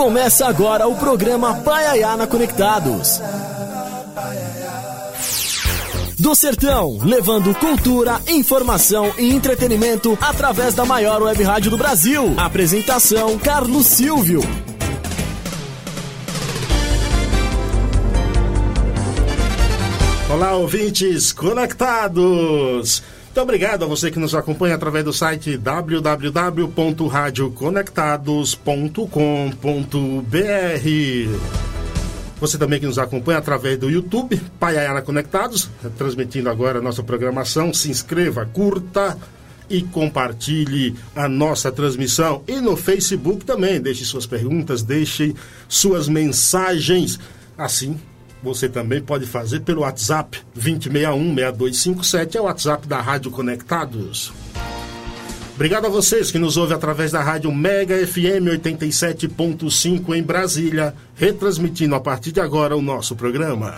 Começa agora o programa Paiaiana Conectados. Do Sertão, levando cultura, informação e entretenimento através da maior web rádio do Brasil. Apresentação: Carlos Silvio. Olá, ouvintes conectados! Muito obrigado a você que nos acompanha através do site www.radioconectados.com.br. Você também que nos acompanha através do YouTube, Paiaiana Conectados, transmitindo agora a nossa programação. Se inscreva, curta e compartilhe a nossa transmissão. E no Facebook também, deixe suas perguntas, deixe suas mensagens. Assim, você também pode fazer pelo WhatsApp 2061-6257, é o WhatsApp da Rádio Conectados. Obrigado a vocês que nos ouvem através da rádio Mega FM 87.5 em Brasília, retransmitindo a partir de agora o nosso programa.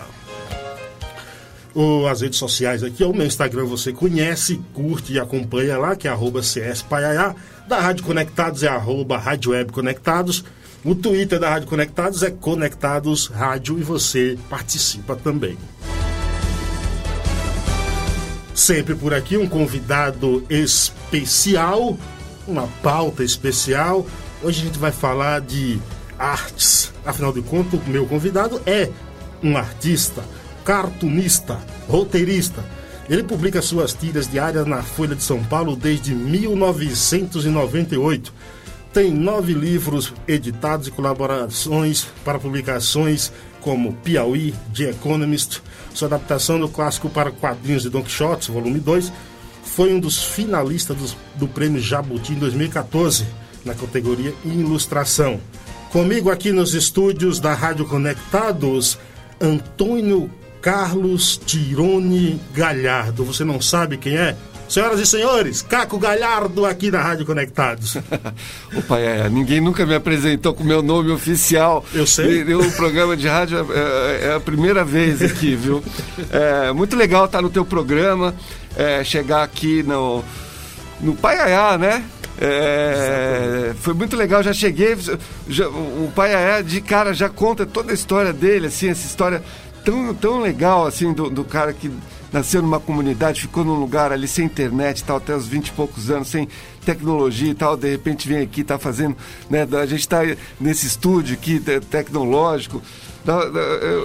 O, as redes sociais aqui, o meu Instagram você conhece, curte e acompanha lá, que é arroba CSPaiaiá. Da Rádio Conectados é arroba Rádio Web Conectados. O Twitter da Rádio Conectados é Conectados Rádio e você participa também. Sempre por aqui um convidado especial, uma pauta especial. Hoje a gente vai falar de artes. Afinal de contas, o meu convidado é um artista, cartunista, roteirista. Ele publica suas tiras diárias na Folha de São Paulo desde 1998 tem nove livros editados e colaborações para publicações como Piauí, The Economist, sua adaptação do clássico para quadrinhos de Don Quixote, volume 2, foi um dos finalistas do, do Prêmio Jabuti em 2014, na categoria Ilustração. Comigo aqui nos estúdios da Rádio Conectados, Antônio Carlos Tirone Galhardo. Você não sabe quem é? Senhoras e senhores, Caco Galhardo aqui na Rádio Conectados. Opa, é, ninguém nunca me apresentou com meu nome oficial. Eu sei. O programa de rádio é, é, a primeira vez aqui, viu? É muito legal estar no teu programa, é, chegar aqui no, no Paiaiá, né? É, foi muito legal, já cheguei. Já, o Paiaiá de cara já conta toda a história dele, assim, essa história tão, tão legal, assim, do, do cara que nasceu numa comunidade, ficou num lugar ali sem internet tal, até os 20 e poucos anos, sem tecnologia e tal, de repente vem aqui, está fazendo, né, a gente está nesse estúdio aqui tecnológico,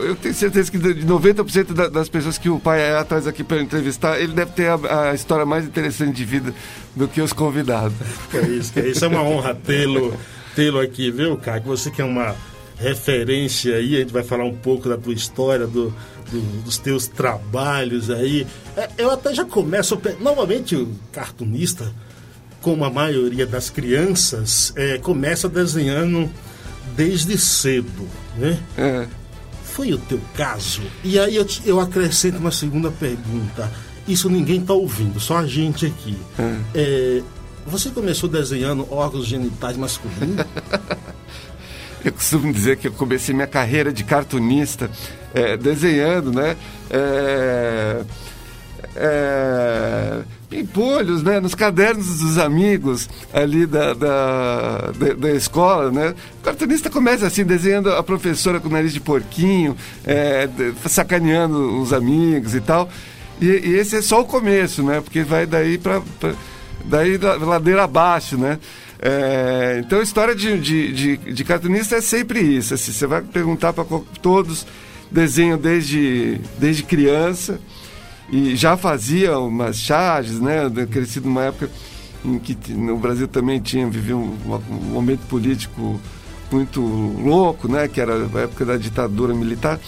eu tenho certeza que de 90% das pessoas que o pai é atrás aqui para entrevistar, ele deve ter a, história mais interessante de vida do que os convidados. É isso, é isso. É uma honra tê-lo tê-lo aqui, viu, Caio? Você que é uma referência aí, a gente vai falar um pouco da tua história, do, do, dos teus trabalhos aí. É, eu até já começo. Normalmente o cartunista, como a maioria das crianças, é, começa desenhando desde cedo, né? É. Foi o teu caso? E aí eu, eu acrescento uma segunda pergunta. Isso ninguém está ouvindo, só a gente aqui. É. é você começou desenhando órgãos genitais masculinos? Eu costumo dizer que eu comecei minha carreira de cartunista é, desenhando, né? É, é, empolhos, né? Nos cadernos dos amigos ali da, da, da, da, escola, né? O cartunista começa assim, desenhando a professora com o nariz de porquinho, é, sacaneando os amigos e tal. E, e, esse é só o começo, né? Porque vai daí para daí ladeira abaixo, né? É, então a história de, de, de, de, cartunista é sempre isso. Assim, você vai perguntar para todos, desenho desde, desde criança e já fazia umas charges, né? Crescido numa época em que no Brasil também tinha vivido um, um, momento político muito louco, né? Que era a época da ditadura militar.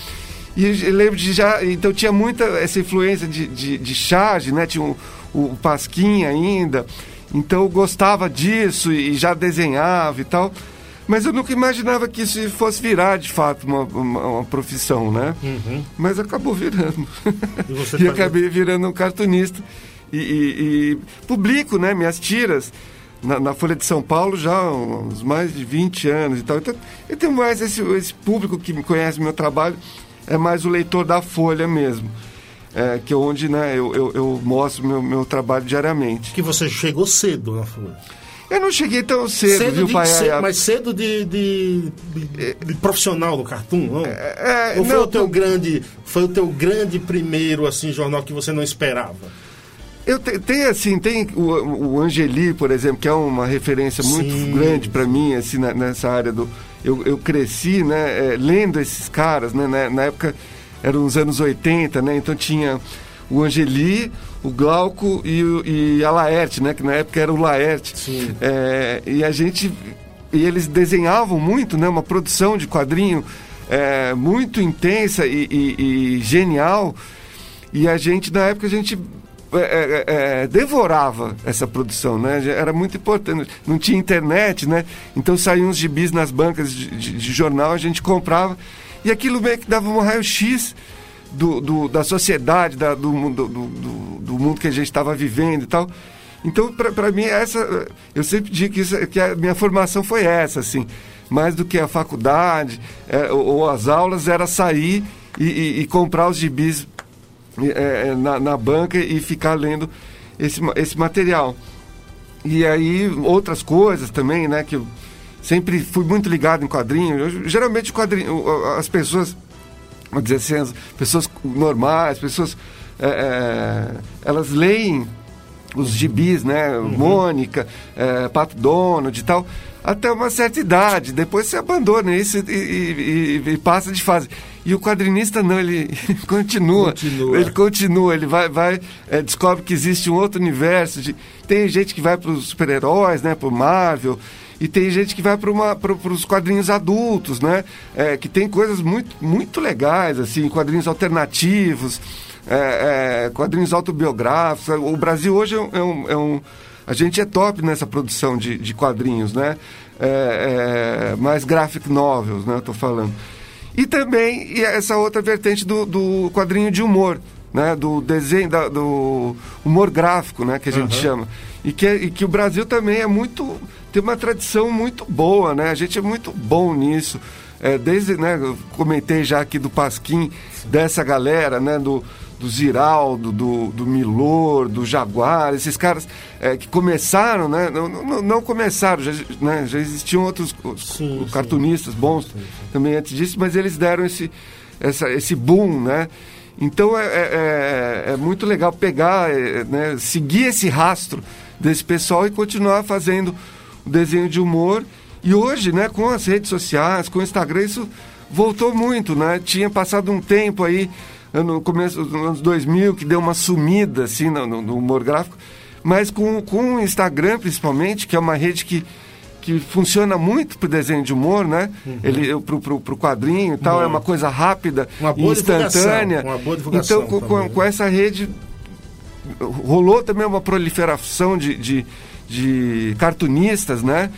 E eu lembro de já. Então tinha muita essa influência de, de, de charge, né? Tinha um, o Pasquim ainda. Então eu gostava disso e já desenhava e tal. Mas eu nunca imaginava que isso fosse virar, de fato, uma, uma, uma profissão, né? Uhum. Mas acabou virando. E, e tá... acabei virando um cartunista. E, e, e, publico né, minhas tiras na, na, Folha de São Paulo já há uns mais de 20 anos e tal. Então, eu tenho mais esse, esse público que me conhece meu trabalho, é mais o leitor da Folha mesmo é, que é onde né, eu, eu, eu mostro meu, meu trabalho diariamente. Que você chegou cedo na Folha. Eu não cheguei tão cedo, cedo viu, de, pai? cedo, mas cedo de, de, de, de profissional no Cartoon, não? É, Ou foi não, o teu grande, foi o teu grande primeiro assim jornal que você não esperava? Eu te, tem assim, tem o, o Angeli, por exemplo, que é uma referência muito Sim. grande para mim, assim, na- nessa área do. Eu, eu cresci, né, é, lendo esses caras, né, na, na época eram os anos 80, né, então tinha o Angeli, o Glauco e, o- e a Laerte, né, que na época era o Laerte. Sim. É, e a gente. E eles desenhavam muito, né, uma produção de quadrinho é, muito intensa e- e- e genial. E a gente, na época, a gente é, é, é, devorava essa produção, né? Era muito importante. Não tinha internet, né? Então saíam uns gibis nas bancas de, de- de jornal, a gente comprava. E aquilo meio que dava um raio-x do, do- da sociedade, da- do, mundo- do, do- do mundo que a gente estava vivendo e tal. Então, para mim, essa. Eu sempre digo que, isso- que a minha formação foi essa, assim. Mais do que a faculdade é, ou, ou as aulas, era sair e, e- e comprar os gibis é, é, na, na banca e ficar lendo esse, esse material. E aí, outras coisas também, né? Que eu sempre fui muito ligado em quadrinho. Eu, geralmente, quadrinho, as pessoas, vou dizer assim, as pessoas normais, pessoas. é, é, elas leem os gibis, né? Mônica, é, Pato Donald e tal, até uma certa idade. Depois você abandona isso e, e- e- e passa de fase. E o quadrinista não, ele continua. Continua. Ele continua, ele vai, vai é, descobre que existe um outro universo. De, tem gente que vai para os super-heróis, né? Para o Marvel. E tem gente que vai para os quadrinhos adultos, né? É, que tem coisas muito, muito legais, assim, quadrinhos alternativos é, é, quadrinhos autobiográficos. O Brasil hoje é um, é um- é um- A gente é top nessa produção de, de quadrinhos, né? É, mais graphic novels, né? Eu tô falando. E também e essa outra vertente do, do quadrinho de humor, né? Do desenho, da- do humor gráfico, né? Que a gente chama. E que, e que o Brasil também é muito... Tem uma tradição muito boa, né? A gente é muito bom nisso. É, desde, né, eu comentei já aqui do Pasquim, dessa galera, né, do, do Ziraldo, do, do Milor, do Jaguar, esses caras é, que começaram, né, não, não, não começaram, já, né, já existiam outros os- Sim, cartunistas bons também antes disso, mas eles deram esse, essa, esse boom, né, então é, é, é- é muito legal pegar, é, né, seguir esse rastro desse pessoal e continuar fazendo desenho de humor. E hoje, né, com as redes sociais, com o Instagram, isso voltou muito, né? Tinha passado um tempo aí, no começo dos anos 2000, que deu uma sumida, assim, no, no- humor gráfico. Mas com, com o Instagram, principalmente, que é uma rede que, que funciona muito para o desenho de humor, né? Ele pro, pro, pro quadrinho e tal, é uma coisa rápida, Uma boa instantânea. uma boa divulgação então, com, com, né? com essa rede rolou também uma proliferação de, de, de cartunistas, né?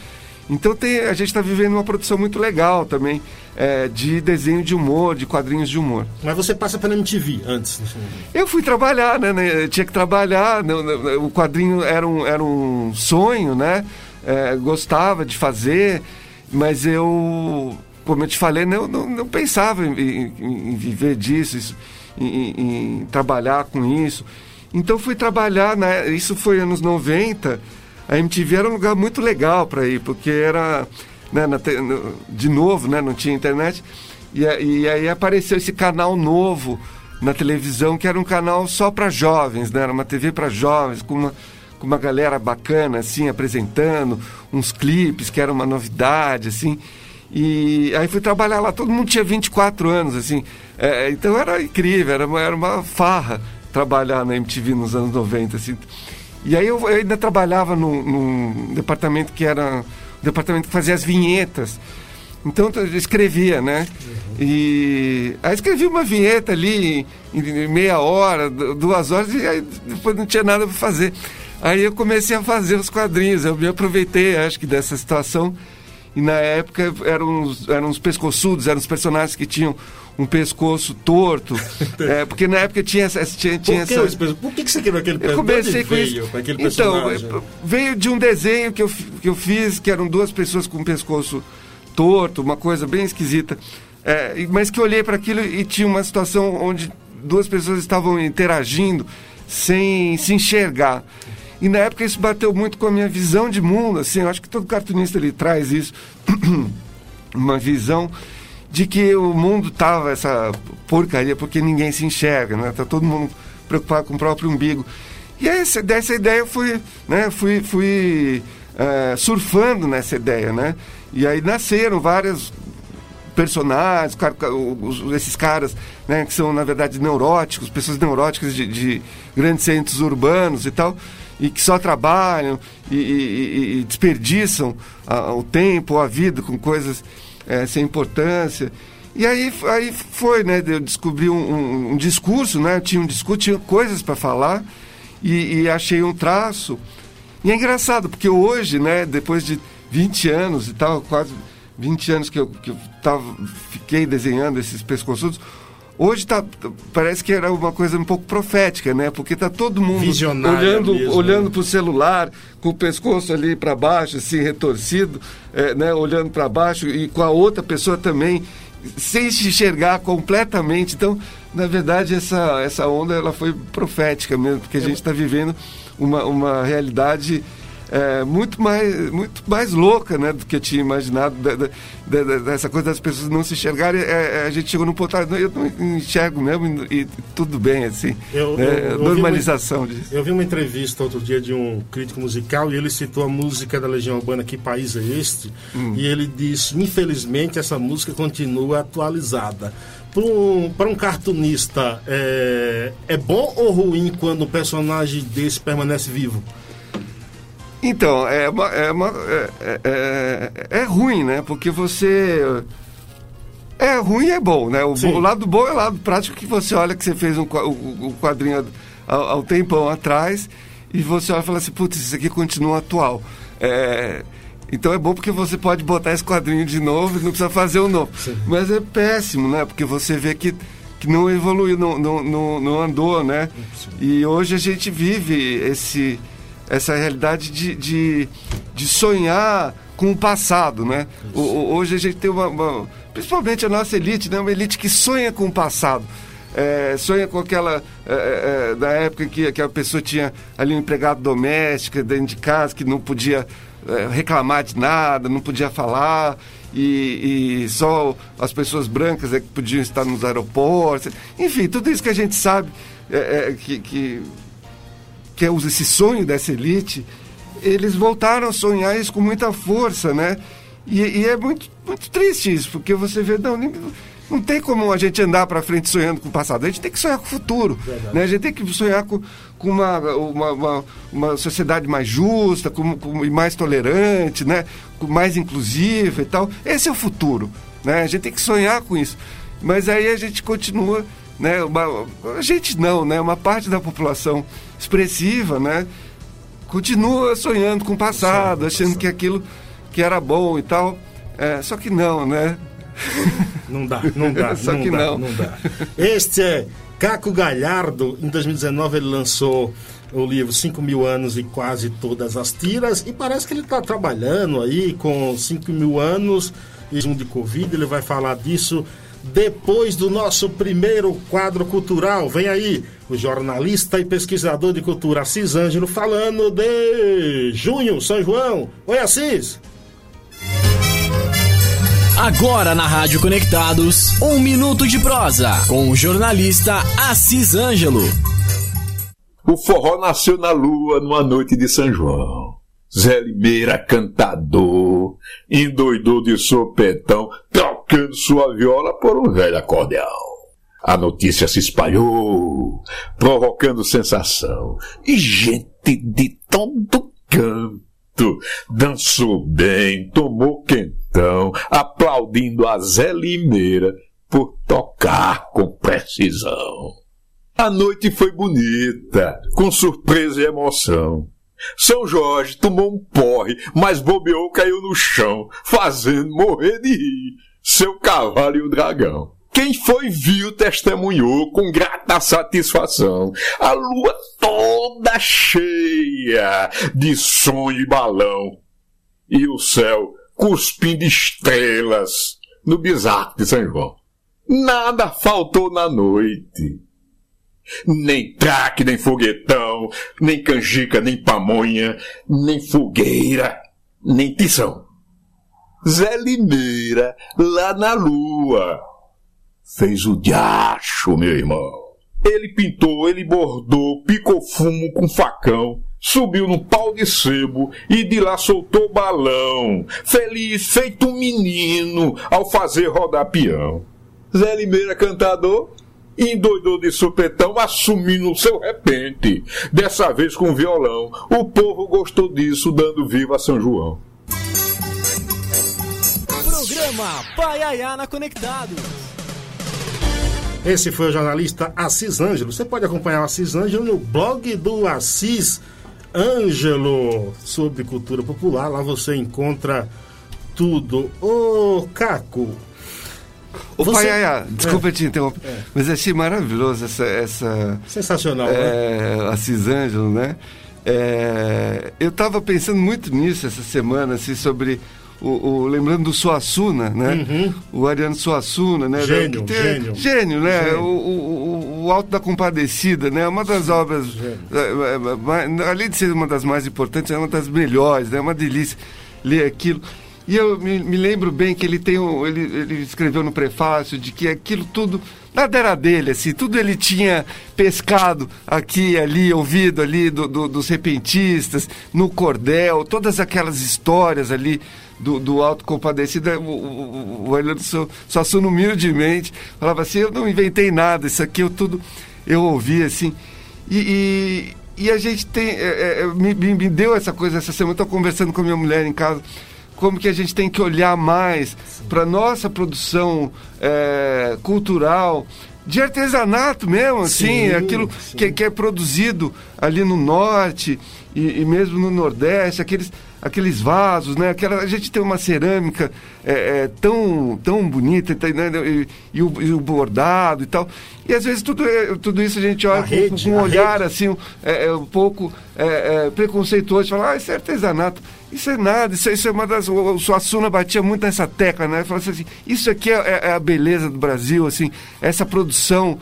Então tem, a gente está vivendo uma produção muito legal também é, de desenho de humor, de quadrinhos de humor. Mas você passa pela MTV antes. Eu fui trabalhar, né? né, tinha que trabalhar. O quadrinho era um, era um sonho, né? É, gostava de fazer, mas eu, como eu te falei, não, não, não pensava em, em- em viver disso, isso, em- em trabalhar com isso. Então fui trabalhar, né? Isso foi anos 90. A MTV era um lugar muito legal para ir, porque era, né, na no- de novo, né? Não tinha internet. E, e aí apareceu esse canal novo na televisão, que era um canal só para jovens, né? Era uma TV para jovens, com uma, com uma galera bacana, assim, apresentando uns clipes, que era uma novidade, assim. E aí fui trabalhar lá, todo mundo tinha 24 anos, assim. É, então era incrível, era uma, era uma farra trabalhar na MTV nos anos 90, assim. E aí eu, eu ainda trabalhava num, num departamento que era um departamento que fazia as vinhetas. Então eu escrevia, né? E aí escrevi uma vinheta ali em, meia hora, du- duas horas, e aí depois não tinha nada para fazer. Aí eu comecei a fazer os quadrinhos, eu me aproveitei, acho que, dessa situação. E na época eram uns, eram uns pescoçudos, eram os personagens que tinham um pescoço torto. é, porque na época tinha essa. Tinha, tinha Por que, essa... Por que, que você criou aquele Eu personagem? comecei com isso. aquele Então, personagem? eh, veio de um desenho que eu, que eu fiz, que eram duas pessoas com o pescoço torto, uma coisa bem esquisita. E- mas que eu olhei para aquilo e tinha uma situação onde duas pessoas estavam interagindo sem se enxergar. E na época isso bateu muito com a minha visão de mundo, assim, eu acho que todo cartunista ele traz isso, uma visão de que o mundo tava essa porcaria porque ninguém se enxerga, né? Tá todo mundo preocupado com o próprio umbigo. E essa, dessa ideia eu fui, né, fui, fui uh, surfando nessa ideia, né? E aí nasceram várias personagens, esses caras né, que são, na verdade, neuróticos, pessoas neuróticas de, de grandes centros urbanos e tal, e que só trabalham e, e, e desperdiçam a, o tempo, a vida com coisas é, sem importância. E aí, aí foi, né? Eu descobri um, um, um discurso, né? Eu tinha um discurso, tinha coisas para falar e, e, achei um traço. E é engraçado, porque hoje, né? Depois de 20 anos e tal, quase 20 anos que eu, que eu tava, fiquei desenhando esses pescoçudos, hoje tá, parece que era uma coisa um pouco profética, né? Porque tá todo mundo olhando, mesmo, olhando né? para o celular, com o pescoço ali para baixo, assim, retorcido, é, né? olhando para baixo e com a outra pessoa também, sem se enxergar completamente. Então, na verdade, essa, essa onda ela foi profética mesmo, porque a gente está vivendo uma, uma realidade é, muito, mais, muito mais louca né, do que eu tinha imaginado, da, da, da, dessa coisa das pessoas não se enxergarem. É, é a gente chegou num ponto, ah, eu não enxergo mesmo e, e tudo bem, assim. Eu, né, eu, eu normalização uma, disso. Eu vi uma entrevista outro dia de um crítico musical e ele citou a música da Legião Urbana, Que País é Este? Hum. E ele disse, infelizmente, essa música continua atualizada para um, um cartunista, é, é bom ou ruim quando um personagem desse permanece vivo? Então, é, uma, é, uma, é, é, é, é, ruim, né? Porque você. É ruim e é bom, né? O, o, lado bom é o lado prático que você olha que você fez um, um quadrinho há um tempão atrás e você olha e fala assim, putz, isso aqui continua atual. É, então é bom porque você pode botar esse quadrinho de novo e não precisa fazer o um novo. Sim. Mas é péssimo, né? Porque você vê que, que não evoluiu, não, não, não, não andou, né? Sim. E hoje a gente vive esse essa realidade de, de, de sonhar com o passado, né? O, hoje a gente tem uma, uma, principalmente a nossa elite, né? Uma elite que sonha com o passado. É, sonha com aquela é, é, é da época que, que a pessoa tinha ali um empregado doméstico dentro de casa que não podia é, reclamar de nada, não podia falar e, e, só as pessoas brancas é que podiam estar nos aeroportos, enfim, tudo isso que a gente sabe é, que, que que é esse sonho dessa elite, eles voltaram a sonhar isso com muita força, né? E, e é muito, muito triste isso, porque você vê, não, não tem como a gente andar para frente sonhando com o passado. A gente tem que sonhar com o futuro. Né? A gente tem que sonhar com, com uma, uma, uma, uma sociedade mais justa, com, com, mais tolerante, né? com, mais inclusiva e tal. Esse é o futuro. Né? A gente tem que sonhar com isso. Mas aí a gente continua né? Uma, a gente não, né? Uma parte da população expressiva, né? Continua sonhando com o passado, achando que aquilo que era bom e tal. É, só que não, né? Não dá, não dá. só não que dá, não. não dá. Este é Caco Galhardo. Em 2019 ele lançou o livro 5 mil anos e quase todas as tiras. E parece que ele está trabalhando aí com 5 mil anos e um de Covid. Ele vai falar disso depois do nosso primeiro quadro cultural. Vem aí o jornalista e pesquisador de cultura Assis Ângelo falando de junho, São João. Oi, Assis! Agora na Rádio Conectados, um minuto de prosa com o jornalista Assis Ângelo. O forró nasceu na lua numa noite de São João. Zé Limeira, cantador, endoidou de sopetão, tocando sua viola por um velho acordeão. A notícia se espalhou, provocando sensação, e gente de todo canto dançou bem, tomou quentão, aplaudindo a Zé Limeira por tocar com precisão. A noite foi bonita, com surpresa e emoção. São Jorge tomou um porre, mas bobeou caiu no chão, fazendo morrer de rir seu cavalo e o dragão. Quem foi viu testemunhou com grata satisfação. A lua toda cheia de sonho e balão. E o céu cuspindo estrelas no bizarro de São João. Nada faltou na noite. Nem traque, nem foguetão, nem canjica, nem pamonha, nem fogueira, nem tição. Zé Limeira, lá na lua, fez o diacho, meu irmão. Ele pintou, ele bordou, picou fumo com facão, subiu no pau de sebo e de lá soltou balão, feliz feito um menino ao fazer rodar peão. Zé Limeira cantador, endoidou de supetão, assumindo o seu repente, dessa vez com violão. O povo gostou disso, dando viva a São João. Programa Paiaiana Conectado. Esse foi o jornalista Assis Ângelo. Você pode acompanhar o Assis Ângelo no blog do Assis Ângelo sobre cultura popular. Lá você encontra tudo. Ô, Caco. Ô, você... Paiaia, desculpa é. te interromper, é. mas achei maravilhoso essa. essa Sensacional, é, né? Assis Ângelo, né? É, eu estava pensando muito nisso essa semana, assim, sobre o, o, lembrando do Suassuna, né? Uhum. O Ariano Suassuna, né? Gênio, tem, gênio. Gênio, né? Gênio. O, o, o, Alto da Compadecida, né? Uma das obras, é, é, além de ser uma das mais importantes, é uma das melhores, né? É uma delícia ler aquilo. E eu me, me lembro bem que ele tem um, ele, ele escreveu no prefácio de que aquilo tudo nada era dele, assim, tudo ele tinha pescado aqui, ali, ouvido ali do, do, dos repentistas, no cordel, todas aquelas histórias ali do, do autocompadecido, o, o, o Orlando Suassuna humildemente falava assim, eu não inventei nada, isso aqui eu tudo, eu ouvi assim, e, e, e a gente tem, é, é, me, me, deu essa coisa essa semana, estou conversando com a minha mulher em casa, como que a gente tem que olhar mais para nossa produção é, cultural, de artesanato mesmo, assim, sim, aquilo sim. Que, que, é produzido ali no norte e, e mesmo no nordeste, aqueles aqueles vasos, né? Aquela, a gente tem uma cerâmica é, é, tão, tão bonita, né? e, e, o, e, o, bordado e tal. E às vezes tudo, é, tudo isso a gente olha a com, rede, com um olhar rede. assim, é, é, um pouco é, preconceituoso, fala, ah, isso é artesanato. Isso é nada, isso, isso é uma das. O, Suassuna batia muito nessa tecla, né? Falava assim, isso aqui é, a beleza do Brasil, assim, essa produção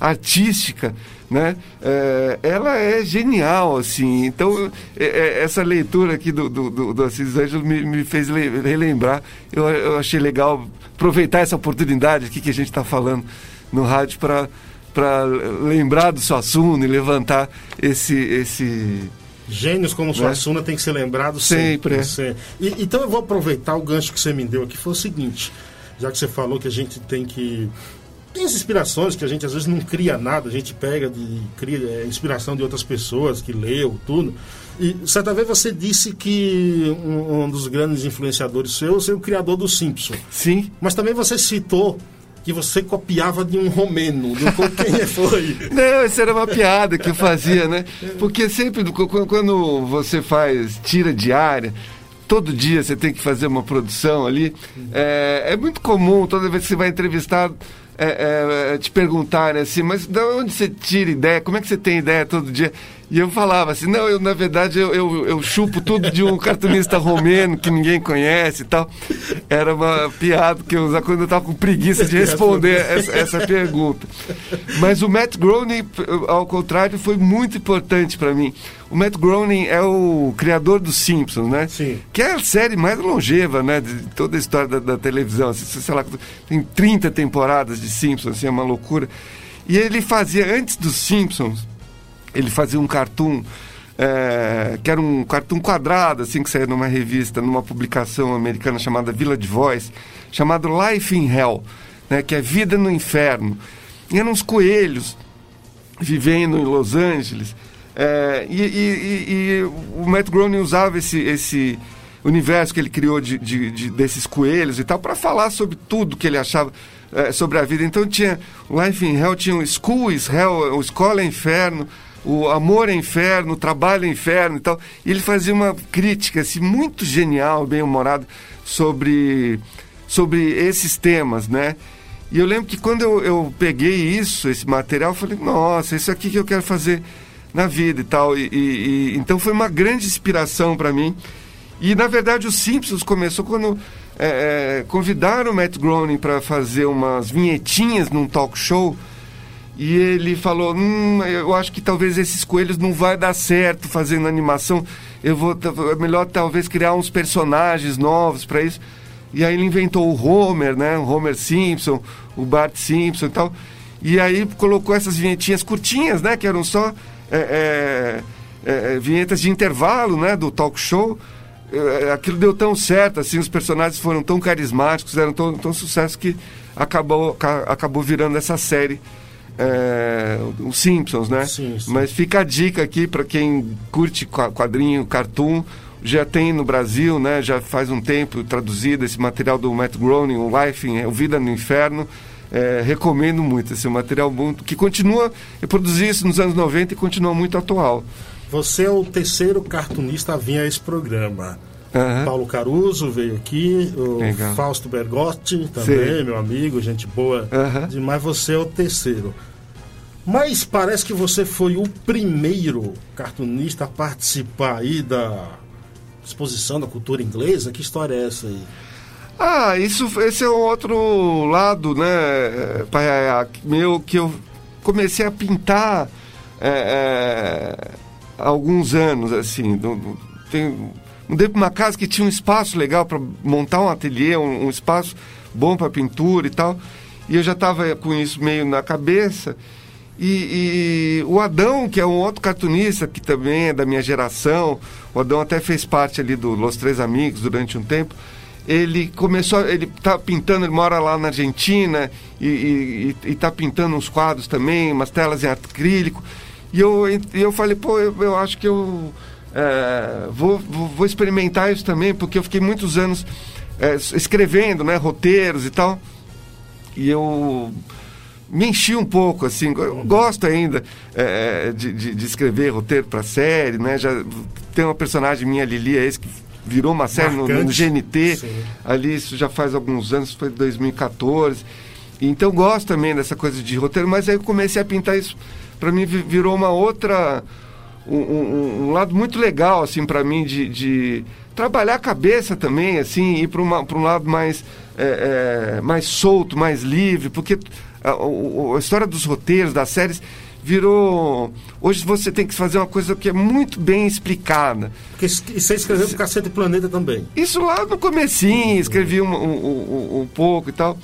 artística né? É, ela é genial, assim. Então, é, é, essa leitura aqui do, do, do, do Assis Ângelo me, me fez relembrar. Eu, eu achei legal aproveitar essa oportunidade aqui que a gente está falando no rádio para para lembrar do Suassuna e levantar esse esse Gênios como né? Suassuna tem que ser lembrado sempre. sempre. É. E, então eu vou aproveitar o gancho que você me deu aqui. Foi o seguinte, já que você falou que a gente tem que tem as inspirações que a gente às vezes não cria nada, a gente pega de cria é, inspiração de outras pessoas que leu, tudo. E certa vez você disse que um, um dos grandes influenciadores seus é o criador do Simpson. Sim. Mas também você citou que você copiava de um romeno. De quem foi? Não, isso era uma piada que eu fazia, né? Porque sempre quando você faz tira diária, todo dia você tem que fazer uma produção ali, é, é muito comum, toda vez que você vai entrevistar é, é, é, te perguntarem assim, mas de onde você tira ideia? Como é que você tem ideia todo dia? E eu falava assim, não, eu na verdade eu, eu, eu chupo tudo de um cartunista romeno que ninguém conhece e tal. Era uma piada que eu usava quando eu estava com preguiça de responder essa, essa, pergunta. Mas o Matt Groening, ao contrário, foi muito importante para mim. O Matt Groening é o criador dos Simpsons, né? Sim. Que é a série mais longeva, né? De toda a história da, da televisão. Assim, sei lá, tem 30 temporadas de Simpsons, assim, é uma loucura. E ele fazia, antes dos Simpsons, ele fazia um cartoon é, que era um cartoon quadrado, assim, que saía numa revista, numa publicação americana chamada Village Voice, chamado Life in Hell, né, que é Vida no Inferno. E eram uns coelhos vivendo em Los Angeles. É, e, e, e, o Matt Groening usava esse, esse universo que ele criou de, de, de desses coelhos e tal para falar sobre tudo que ele achava é, sobre a vida. Então tinha Life in Hell, tinha o School is Hell, o Escola é Inferno, o amor é inferno, o trabalho é inferno e tal. E ele fazia uma crítica assim, muito genial, bem humorada, sobre, sobre esses temas, né? E eu lembro que quando eu, eu peguei isso, esse material, eu falei, nossa, isso aqui que eu quero fazer na vida e tal. E, e, e então foi uma grande inspiração para mim. E na verdade os Simpsons começou quando é, é, convidaram o Matt Groening para fazer umas vinhetinhas num talk show e ele falou: hum, eu acho que talvez esses coelhos não vai dar certo fazendo animação. Eu vou é melhor talvez criar uns personagens novos para isso. E aí ele inventou o Homer, né? O Homer Simpson, o Bart Simpson e tal. E aí colocou essas vinhetinhas curtinhas, né? Que eram só é, é, é, vinhetas de intervalo, né? Do talk show. É, aquilo deu tão certo, assim, os personagens foram tão carismáticos, eram tão, tão sucesso que acabou, acabou virando essa série é, os Simpsons, né? Sim, sim. Mas fica a dica aqui para quem curte quadrinho, cartoon, já tem no Brasil, né? Já faz um tempo traduzido esse material do Matt Groening, o Life, o Vida no Inferno. É, recomendo muito esse material muito, que continua, eu produzi isso nos anos 90 e continua muito atual. Você é o terceiro cartunista a vir a esse programa. Uhum. Paulo Caruso veio aqui, o Legal. Fausto Bergotti também, Sim. meu amigo, gente boa uhum. demais. Você é o terceiro. Mas parece que você foi o primeiro cartunista a participar aí da exposição da cultura inglesa. Que história é essa aí? Ah, isso, esse é um outro lado, né, meu, que eu comecei a pintar é, é, há alguns anos, assim, tem Mudei para uma casa que tinha um espaço legal para montar um ateliê, um, um espaço bom para pintura e tal. E eu já estava com isso meio na cabeça. E, e, o Adão, que é um outro cartunista que também é da minha geração, o Adão até fez parte ali do Los Três Amigos durante um tempo. Ele começou, ele está pintando, ele mora lá na Argentina e está pintando uns quadros também, umas telas em acrílico. E eu, eu falei, pô, eu, eu acho que eu é, vou, vou, vou, experimentar isso também, porque eu fiquei muitos anos é, escrevendo né, roteiros e tal. E eu me enchi um pouco, assim, eu gosto ainda é, de, de, de, escrever roteiro para série, né? Já tem uma personagem minha, Lili, é esse que virou uma série no, no, GNT, Sim. ali isso já faz alguns anos, foi 2014. Então gosto também dessa coisa de roteiro, mas aí eu comecei a pintar isso, para mim virou uma outra um, um, um lado muito legal, assim, para mim, de, de, trabalhar a cabeça também, assim, ir para um lado mais, é, é, mais solto, mais livre, porque a, a, a história dos roteiros, das séries, virou. Hoje você tem que fazer uma coisa que é muito bem explicada. Porque você escreveu para Cacete Planeta também. Isso lá no comecinho, escrevi um, um, um, um pouco e tal.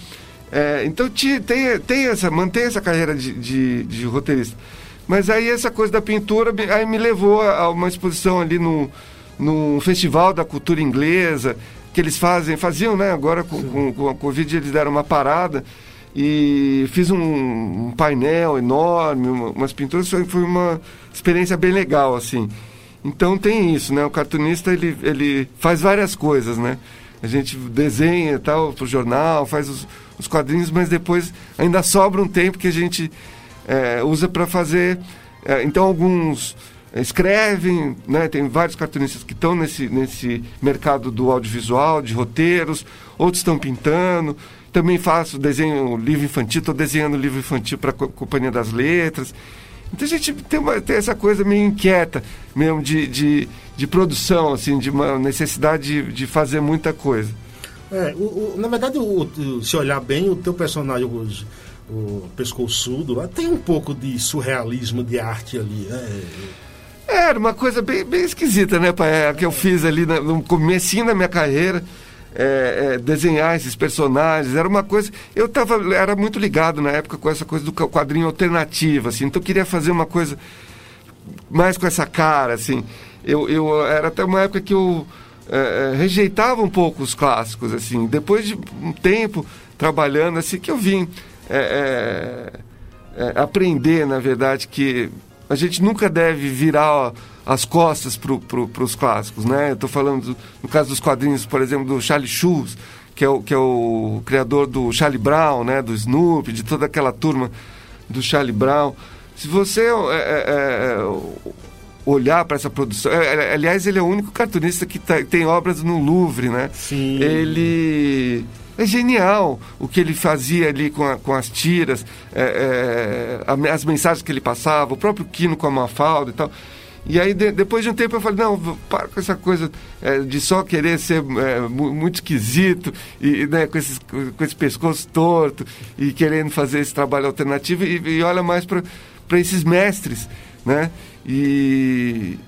É, então te, tem, tem essa, mantém essa carreira de, de, de roteirista. Mas aí essa coisa da pintura aí me levou a uma exposição ali no, no Festival da Cultura Inglesa, que eles fazem, faziam, né? Agora com, com, com a Covid eles deram uma parada e fiz um, um painel enorme, uma, umas pinturas, foi, foi uma experiência bem legal, assim. Então tem isso, né? O cartunista, ele, ele faz várias coisas, né? A gente desenha tal para o jornal, faz os, os quadrinhos, mas depois ainda sobra um tempo que a gente é, usa para fazer. É, então, alguns escrevem, né? tem vários cartunistas que estão nesse, nesse mercado do audiovisual, de roteiros, outros estão pintando. Também faço desenho livro infantil, estou desenhando livro infantil para a Companhia das Letras. Então a gente tem, uma, tem essa coisa meio inquieta mesmo de, de, de produção, assim, de uma necessidade de, de fazer muita coisa. É, o, o, na verdade, o, se olhar bem, o teu personagem hoje o pescoçudo lá, tem um pouco de surrealismo de arte ali, né? Era uma coisa bem, bem esquisita, né, pai? É, que eu fiz ali no comecinho da minha carreira. É, é, desenhar esses personagens, era uma coisa. Eu tava, era muito ligado na época com essa coisa do quadrinho alternativo, assim, então eu queria fazer uma coisa mais com essa cara, assim. Eu, eu era até uma época que eu é, é rejeitava um pouco os clássicos, assim. Depois de um tempo trabalhando, assim, que eu vim é, é, é, aprender, na verdade, que a gente nunca deve virar as costas para pro, os clássicos, né? Estou falando, do, no caso dos quadrinhos, por exemplo, do Charlie Schulz, que é o, que é o criador do Charlie Brown, né? Do Snoopy, de toda aquela turma do Charlie Brown. Se você é, é, é olhar para essa produção. aliás, ele é o único cartunista que tá, tem obras no Louvre, né? Sim. Ele é genial o que ele fazia ali com, a, com as tiras, é, é, as mensagens que ele passava, o próprio Quino com a Mafalda e tal. E aí, de, depois de um tempo, eu falei, não, para com essa coisa é, de só querer ser é, muito esquisito, e, né, com, esses, com esse pescoço torto, e querendo fazer esse trabalho alternativo, e, e olha mais para esses mestres, né? E,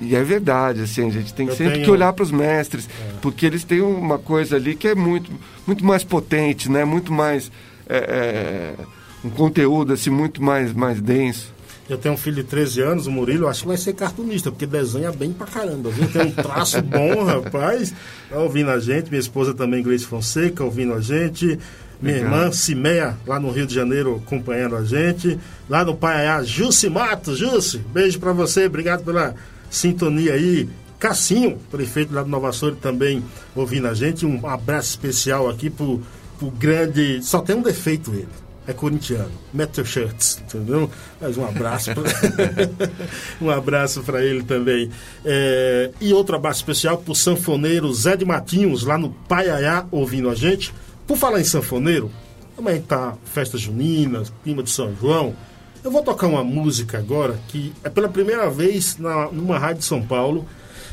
e é verdade, assim, a gente tem eu sempre tenho... que olhar para os mestres, é. porque eles têm uma coisa ali que é muito, muito mais potente, né? Muito mais... É, é, um conteúdo assim muito mais, mais denso. Eu tenho um filho de 13 anos, o Murilo, acho que vai ser cartunista, porque desenha bem pra caramba, viu? Tem um traço bom, rapaz. Tá ouvindo a gente, minha esposa também, Grace Fonseca, ouvindo a gente. Minha Legal. irmã Cimeia, lá no Rio de Janeiro, acompanhando a gente. Lá no Paiaiá, Jussi Matos. Jussi, beijo para você, obrigado pela sintonia aí. Cassinho, prefeito lá do Nova Soura, também ouvindo a gente. Um abraço especial aqui pro, pro grande. Só tem um defeito ele é corintiano. Metal Shirts, entendeu? Mas um abraço pra... um abraço para ele também. É... E outro abraço especial pro sanfoneiro Zé de Matinhos, lá no Paiaiá, ouvindo a gente. Por falar em sanfoneiro, também tá festa junina, clima de São João. Eu vou tocar uma música agora que é pela primeira vez na, numa rádio de São Paulo.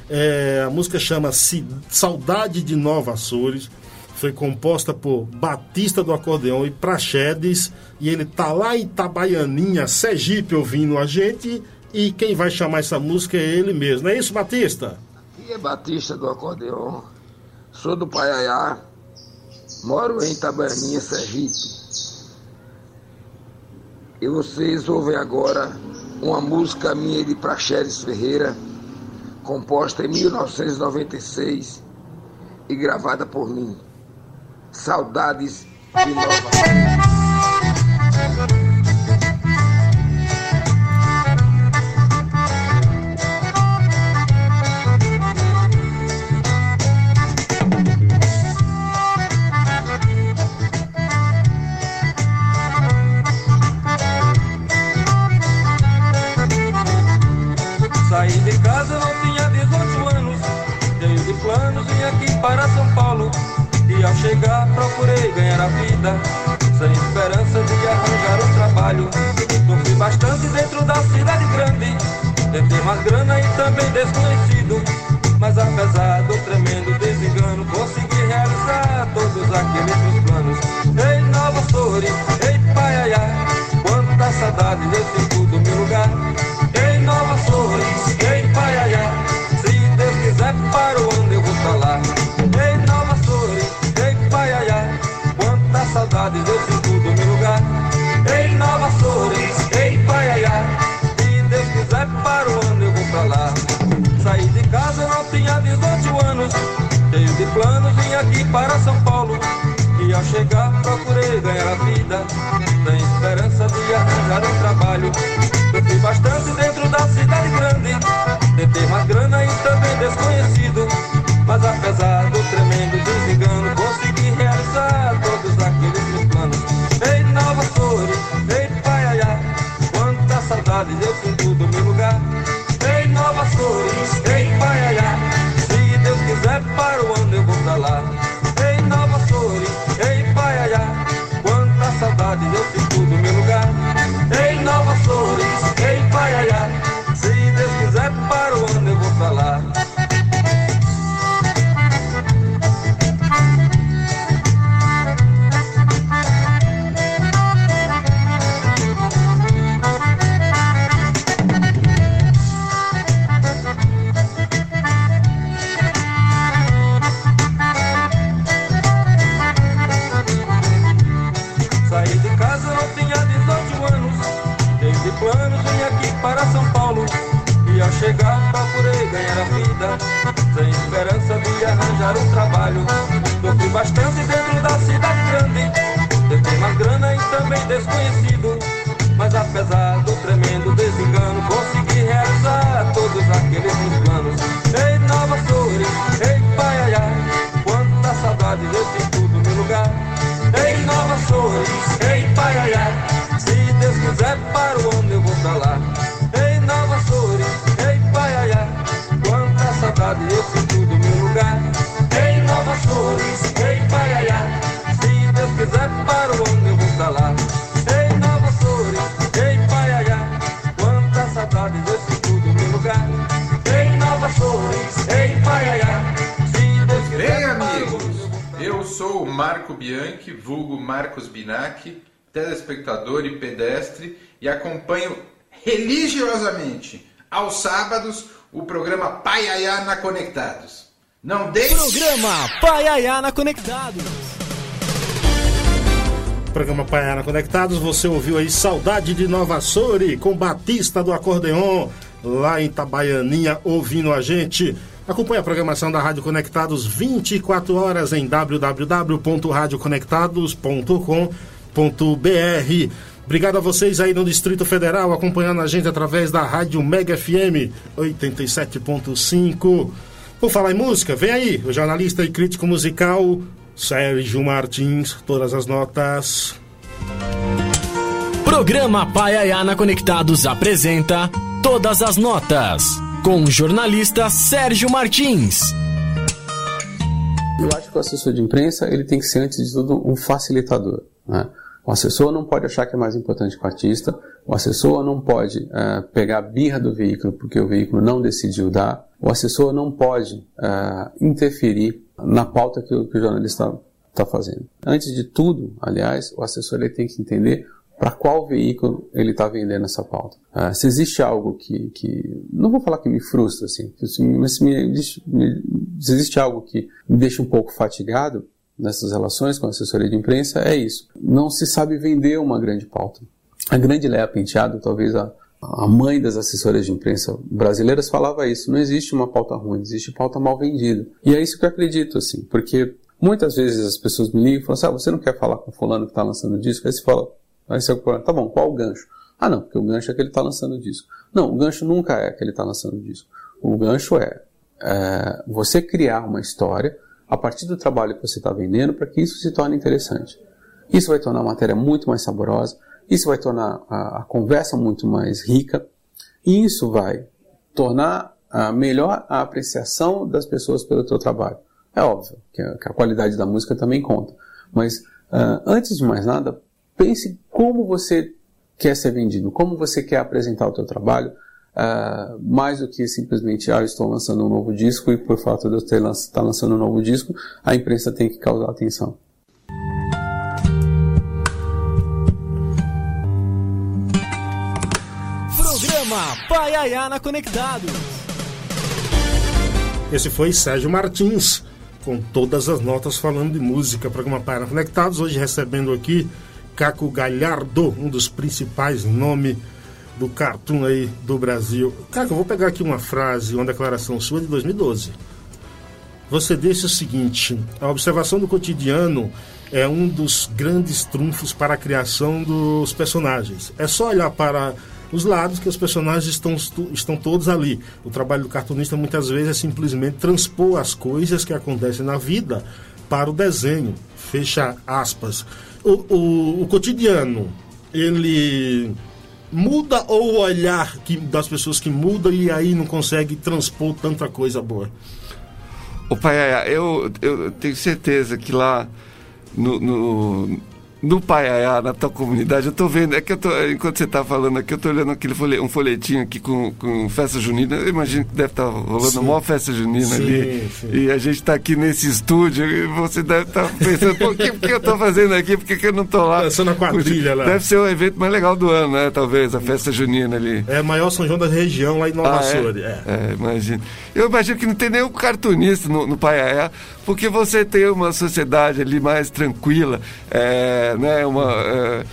É, a música chama-se Saudade de Nova Açores foi composta por Batista do Acordeão e Praxedes, e ele tá lá em Itabaianinha, Sergipe, ouvindo a gente, e quem vai chamar essa música é ele mesmo. Não é isso, Batista? Aqui é Batista do Acordeão, sou do Paiaiá, moro em Itabaianinha, Sergipe. E vocês ouvem agora uma música minha de Praxedes Ferreira, composta em 1996 e gravada por mim. Saudades de Nova vida Sem esperança de arranjar um trabalho. Sofri bastante dentro da cidade grande Tentei mais grana e também desconhecido. Mas apesar telespectador e pedestre, e acompanho religiosamente, aos sábados, o programa Paiaiá na Conectados. Não deixe... Programa Paiaiá na Conectados. Programa Paiana Conectados, você ouviu aí Saudade de Nova Sori com Batista do Acordeon, lá em Itabaianinha, ouvindo a gente. Acompanhe a programação da Rádio Conectados 24 horas em www.radioconectados.com.br. Obrigado a vocês aí no Distrito Federal acompanhando a gente através da Rádio Mega FM 87.5. Por falar em música, vem aí o jornalista e crítico musical Sérgio Martins, todas as notas. Programa Paiaiana Conectados apresenta Todas as Notas, com o jornalista Sérgio Martins. Eu acho que o assessor de imprensa ele tem que ser, antes de tudo, um facilitador. Né? O assessor não pode achar que é mais importante que o artista, o assessor não pode uh, pegar a birra do veículo porque o veículo não decidiu dar, o assessor não pode uh, interferir na pauta que o, que o jornalista está fazendo. Antes de tudo, aliás, o assessor ele tem que entender para qual veículo ele está vendendo essa pauta. Uh, se existe algo que, que, não vou falar que me frustra, assim, mas se, me, me, se existe algo que me deixa um pouco fatigado nessas relações com a assessoria de imprensa, é isso. Não se sabe vender uma grande pauta. A grande Léa Penteado, talvez a, a mãe das assessoras de imprensa brasileiras falava isso. Não existe uma pauta ruim, existe pauta mal vendida. E é isso que eu acredito, assim, porque muitas vezes as pessoas me ligam e falam assim, ah, você não quer falar com fulano que está lançando disco? Aí você fala, aí você fala, tá bom, qual o gancho? Ah, não, porque o gancho é que ele está lançando disco. Não, o gancho nunca é que ele está lançando disco. O gancho é, é você criar uma história a partir do trabalho que você está vendendo para que isso se torne interessante. Isso vai tornar a matéria muito mais saborosa, isso vai tornar a, a conversa muito mais rica, e isso vai tornar a melhor a apreciação das pessoas pelo teu trabalho. É óbvio que a, que a qualidade da música também conta, mas uh, antes de mais nada, pense como você quer ser vendido, como você quer apresentar o teu trabalho, uh, mais do que simplesmente, ah, estou lançando um novo disco e por fato de eu estar tá lançando um novo disco, a imprensa tem que causar atenção. Programa Paiaiana Conectados. Esse foi Sérgio Martins, com todas as notas falando de música. Programa Paiaiana Conectados, hoje recebendo aqui Caco Galhardo, um dos principais nomes do cartoon aí do Brasil. Caco, eu vou pegar aqui uma frase, uma declaração sua de 2012. Você disse o seguinte: a observação do cotidiano é um dos grandes trunfos para a criação dos personagens. É só olhar para os lados que os personagens estão, estão todos ali. O trabalho do cartunista muitas vezes é simplesmente transpor as coisas que acontecem na vida para o desenho. Fecha aspas. O, o, o cotidiano, ele muda ou o olhar que, das pessoas que muda e aí não consegue transpor tanta coisa boa? O pai, eu, eu tenho certeza que lá no, no no Paiaiá, na tua comunidade, eu tô vendo, é que eu tô, enquanto você tá falando aqui, eu tô olhando aquele folhe, um folhetinho aqui com, com festa junina, eu imagino que deve estar tá rolando sim. uma festa junina sim, ali, sim. e a gente tá aqui nesse estúdio, e você deve estar tá pensando, por que, que eu tô fazendo aqui, por que, que eu não tô lá? Dançando a quadrilha lá. Deve ser o evento mais legal do ano, né, talvez, a festa junina ali. É o maior São João da região, lá em Nova ah, é? É. é, imagino. Eu imagino que não tem nenhum cartunista no, no Paiaiá, porque você tem uma sociedade ali mais tranquila, é, né, uma, é,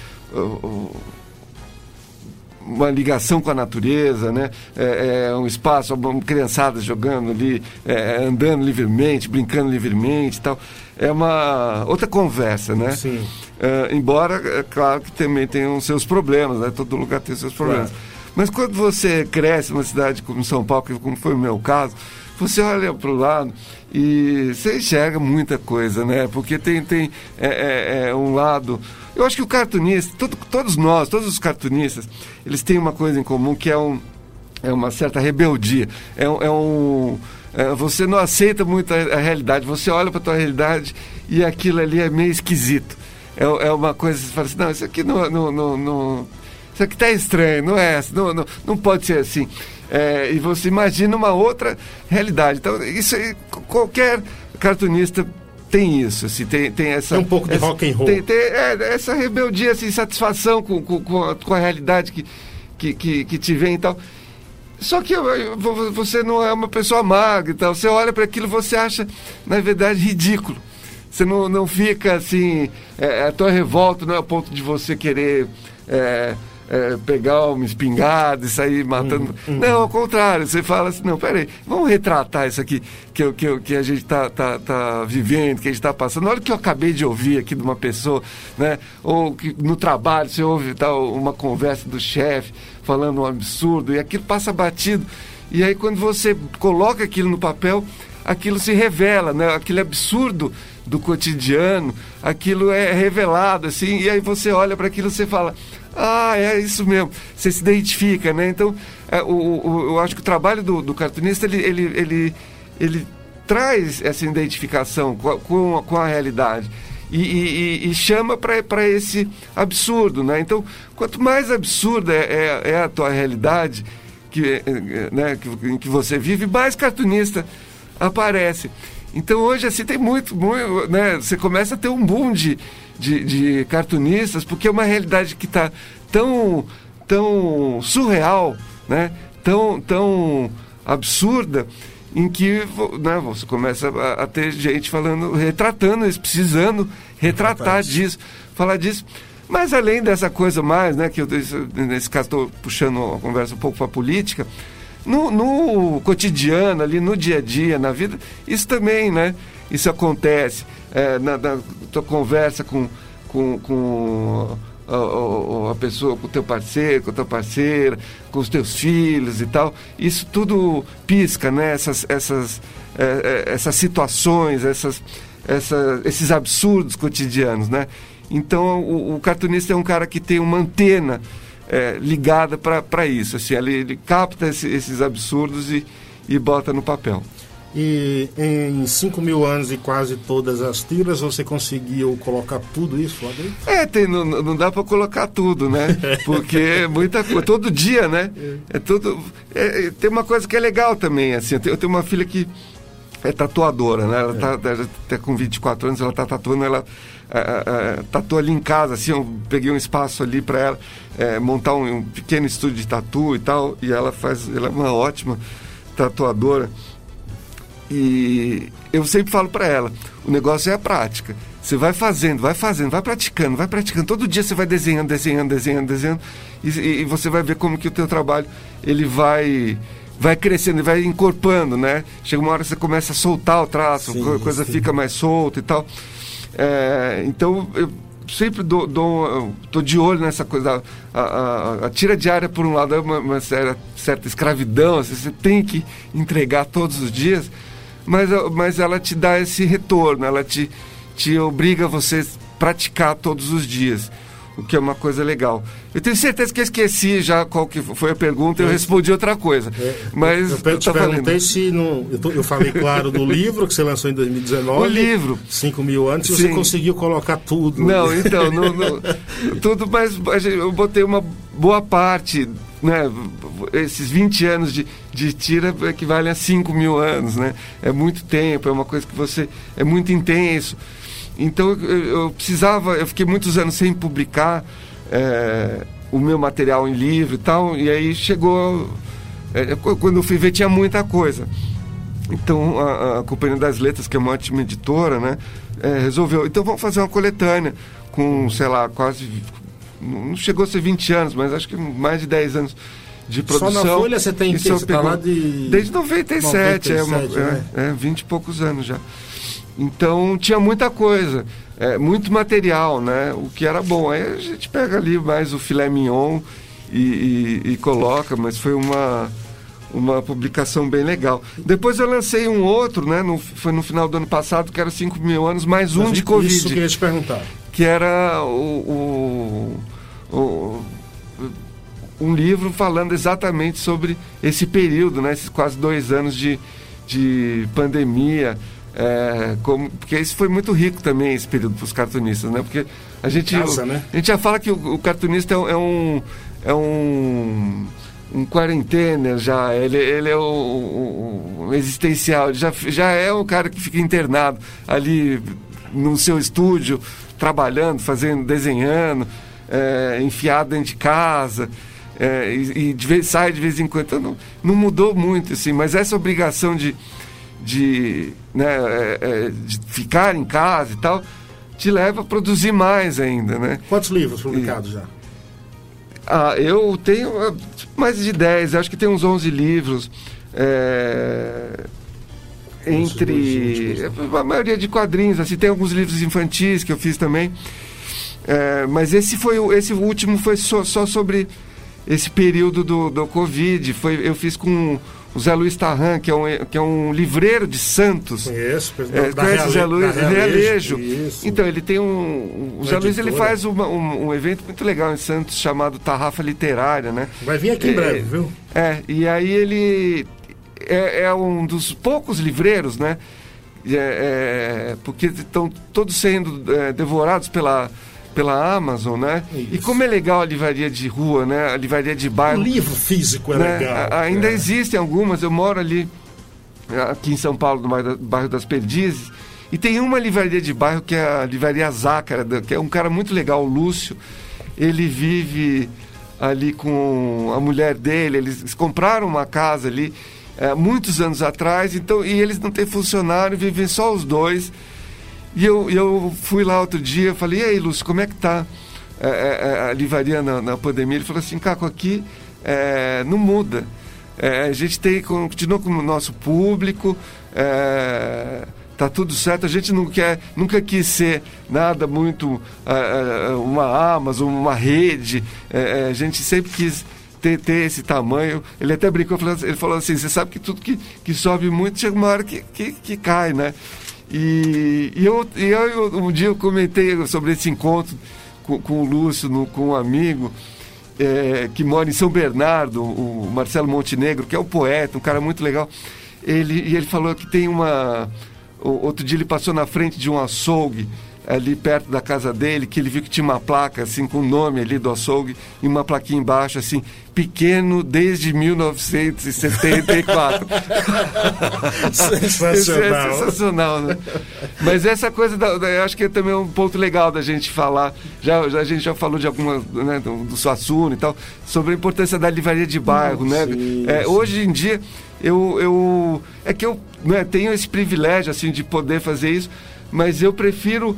uma ligação com a natureza, né? É, é um espaço, uma criançada jogando ali, é, andando livremente, brincando livremente, tal. É uma outra conversa, né? Sim. É, embora, é claro que também tem os seus problemas, né? Todo lugar tem seus problemas. Claro. Mas quando você cresce numa cidade como São Paulo, como foi o meu caso, você olha para o lado e você enxerga muita coisa, né? Porque tem, tem é, é, é um lado. Eu acho que o cartunista, todo, todos nós, todos os cartunistas, eles têm uma coisa em comum que é, um, é uma certa rebeldia. É, é um. É, você não aceita muito a, realidade. Você olha para a tua realidade e aquilo ali é meio esquisito. É, é uma coisa, você fala assim, não, isso aqui não, não, não, não isso aqui está estranho, não é? Não, não, não pode ser assim. É, e você imagina uma outra realidade. Então, isso qualquer cartunista tem isso, assim, tem, tem essa. Tem um pouco de essa, rock and roll. Tem, tem é, essa rebeldia, assim, satisfação com, com, com, a, com a realidade que, que, que, que te vem e tal. Só que você não é uma pessoa magra e tal. Você olha para aquilo você acha, na verdade, ridículo. Você não, não fica assim. É, a tua revolta não é a ponto de você querer é, é, pegar uma espingarda e sair matando. Não, ao contrário. Você fala assim: não, peraí, vamos retratar isso aqui que, que, que a gente está tá, tá vivendo, que a gente está passando. Olha o que eu acabei de ouvir aqui de uma pessoa, né? Ou que no trabalho você ouve tal, uma conversa do chefe falando um absurdo e aquilo passa batido. E aí quando você coloca aquilo no papel, aquilo se revela, né? Aquele absurdo do cotidiano, aquilo é revelado assim, e aí você olha para aquilo e você fala: "Ah, é isso mesmo". Você se identifica, né? Então, é, o, o- eu acho que o trabalho do, do cartunista ele, ele, ele, ele traz essa identificação com a, com a, com a realidade e, e- e- chama para esse absurdo, né? Então, quanto mais absurda é, é- é a tua realidade que, eh, eh, né, que, em que você vive, mais cartunista aparece. Então hoje assim tem muito, muito né? Você começa a ter um boom de, de, de cartunistas, porque é uma realidade que está tão, tão surreal, né? Tão, tão absurda, em que né, você começa a, a ter gente falando, retratando isso, precisando retratar disso, falar disso. Mas além dessa coisa mais, né, que eu, nesse caso estou puxando a conversa um pouco para a política, no, no cotidiano, ali no dia a dia, na vida, isso também, né? Isso acontece. É, na, na tua conversa com, com, com a, a- a pessoa, com o teu parceiro, com a tua parceira, com os teus filhos e tal. Isso tudo pisca, né? Essas, essas, é, é, essas situações, essas, essa, esses absurdos cotidianos, né? Então, o, o cartunista é um cara que tem uma antena é, ligada para isso. Assim, ele, ele capta esse- esses absurdos e, e bota no papel. E em 5 mil anos e quase todas as tiras, você conseguiu colocar tudo isso lá dentro? É, tem, não, não dá para colocar tudo, né? Porque é muita coisa, todo dia, né? É tudo. é, é, tem uma coisa que é legal também, assim. Eu tenho, uma filha que é tatuadora, né? Ela tá, tá, tá com 24 anos, ela tá tatuando, ela é, tatua ali em casa, assim, eu peguei um espaço ali para ela montar um, um pequeno estúdio de tatu e tal, e ela faz, ela é uma ótima tatuadora. E eu sempre falo para ela, o negócio é a prática. Você vai fazendo, vai fazendo, vai praticando, vai praticando. Todo dia você vai desenhando, desenhando, desenhando, desenhando. E, e- você vai ver como que o teu trabalho ele vai vai crescendo, vai encorpando, né? Chega uma hora que você começa a soltar o traço, Sim, a coisa sim. fica mais solta e tal. É, então eu sempre dou, dou tô de olho nessa coisa. A, a- a tira diária, por um lado, é uma, uma certa, certa escravidão, assim, você tem que entregar todos os dias, mas, mas ela te dá esse retorno, ela te, te obriga a você praticar todos os dias. O que é uma coisa legal. Eu tenho certeza que eu esqueci já qual que foi a pergunta, eu respondi outra coisa. Mas eu, eu te perguntei se no, eu, tô- eu falei, claro, do livro que você lançou em 2019. O livro. 5 mil anos, se você Sim. conseguiu colocar tudo. Não, então, no- tudo, mas eu botei uma boa parte, né? Esses 20 anos de, de tira equivalem a 5 mil anos, né? É muito tempo, é uma coisa que você. é muito intenso. Então eu, eu precisava, eu fiquei muitos anos sem publicar é, o meu material em livro e tal, e aí chegou. é, quando eu fui ver, tinha muita coisa. Então a, a Companhia das Letras, que é uma ótima editora, né, é, resolveu. Então vamos fazer uma coletânea com, sei lá, quase. Não chegou a ser 20 anos, mas acho que mais de 10 anos de Só produção. na Folha você tem que você tá lá de Desde 97, é, uma, 97, né? é, é, 20 e poucos anos já. Então tinha muita coisa, é, muito material, né? O que era bom. Aí a gente pega ali mais o filé mignon e, e- e coloca, mas foi uma, uma publicação bem legal. Depois eu lancei um outro, né? No, foi no final do ano passado, que era 5 mil anos, mais um Mas de Isso Covid que eu queria te perguntar. que era o, o- o- um livro falando exatamente sobre esse período, né, esses quase dois anos de, de pandemia. É, como, porque isso foi muito rico também, esse período para os cartunistas, né? Porque a gente, Casa, né? a gente já fala que o, o cartunista é, um- é um. É um um quarentena já, ele, ele é um, um existencial, ele já, já é um cara que fica internado ali no seu estúdio, trabalhando, fazendo, desenhando, é, enfiado dentro de casa. É, e, e de vez, sai de vez em quando. Então, não, não mudou muito, assim, mas essa obrigação de, de, né, é, é, de ficar em casa e tal, te leva a produzir mais ainda, né? Quantos livros publicados e, já? Ah, eu tenho ah, mais de 10, acho que tem uns 11 livros. É, entre a maioria de quadrinhos, assim, tem alguns livros infantis que eu fiz também. É, mas esse foi esse último foi só, só sobre esse período do, do Covid. Foi, eu fiz com o Zé Luiz Tarran, que é um, que é um livreiro de Santos. Conheço, é, conhece o Zé Luiz? Realejo. Então, ele tem um. O Zé Luiz ele faz uma, um, um, evento muito legal em Santos chamado Tarrafa Literária, né? Vai vir aqui em breve, viu? É, e aí ele é, é um dos poucos livreiros, né? É, é, porque estão todos sendo é, devorados pela pela Amazon, né? Isso. E como é legal a livraria de rua, né? A livraria de bairro. O livro físico é né? legal. ainda é. existem algumas, eu moro ali, aqui em São Paulo, no bairro das Perdizes, e tem uma livraria de bairro que é a livraria Zácara, que é um cara muito legal, o Lúcio. Ele vive ali com a mulher dele, eles compraram uma casa ali é, muitos anos atrás, então, e eles não têm funcionário, vivem só os dois. E eu, eu fui lá outro dia, falei, e aí, Lúcio, como é que tá é, é, é, a livraria na, na, pandemia? Ele falou assim, Caco, aqui é, não muda. É, a gente tem, continua com o nosso público, é, tá tudo certo. A gente não quer, nunca quis ser nada muito uma Amazon, uma rede. a gente sempre quis ter, ter, esse tamanho. Ele até brincou, ele falou assim, você sabe que tudo que, que sobe muito chega uma hora que, que, que cai, né? E, e, eu, e eu, um dia eu comentei sobre esse encontro com, com o Lúcio, no, com um amigo é, que mora em São Bernardo, o Marcelo Montenegro, que é um poeta, um cara muito legal. Ele, e ele falou que tem uma. Outro dia ele passou na frente de um açougue ali perto da casa dele, que ele viu que tinha uma placa, assim, com o nome ali do açougue, e uma plaquinha embaixo, assim, pequeno desde 1974. sensacional. é sensacional, né? Mas essa coisa, da, da, eu acho que é também um ponto legal da gente falar, já, já a gente já falou de alguma, né, do, do Suassuna e tal, sobre a importância da livraria de bairro, Não, né? Sim, é, sim. Hoje em dia, eu, eu é que eu né, tenho esse privilégio, assim, de poder fazer isso, mas eu prefiro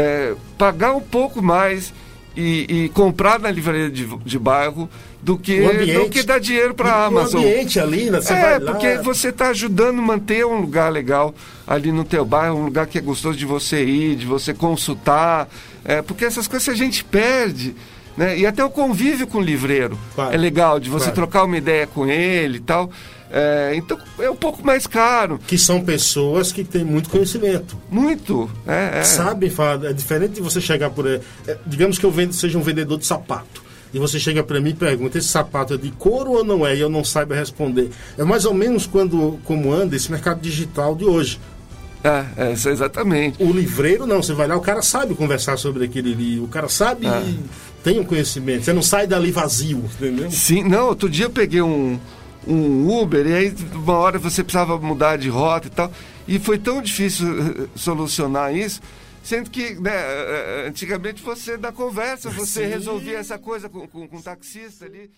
é, pagar um pouco mais e, e, comprar na livraria de, de bairro do que, ambiente, do que dar dinheiro para a Amazon. O ambiente ali, né? Você é, porque você está ajudando a manter um lugar legal ali no teu bairro, um lugar que é gostoso de você ir, de você consultar. É, porque essas coisas a gente perde. Né? E até o convívio com o livreiro claro, é legal, de você claro. trocar uma ideia com ele e tal. É, então é um pouco mais caro. Que são pessoas que têm muito conhecimento. Muito. É, é. Sabem falar. É diferente de você chegar por. É, digamos que eu vendo, seja um vendedor de sapato. E você chega para mim e pergunta: esse sapato é de couro ou não é? E eu não saiba responder. É mais ou menos quando, como anda esse mercado digital de hoje. É, é, exatamente. O livreiro não, você vai lá, o cara sabe conversar sobre aquele livro, o cara sabe, é. tem um conhecimento, você não sai dali vazio, entendeu? Sim, não, outro dia eu peguei um, um Uber e aí uma hora você precisava mudar de rota e tal. E foi tão difícil eh, solucionar isso, sendo que né, eh, eh, antigamente você da conversa, você Sim. resolvia essa coisa com, com, com um taxista ali.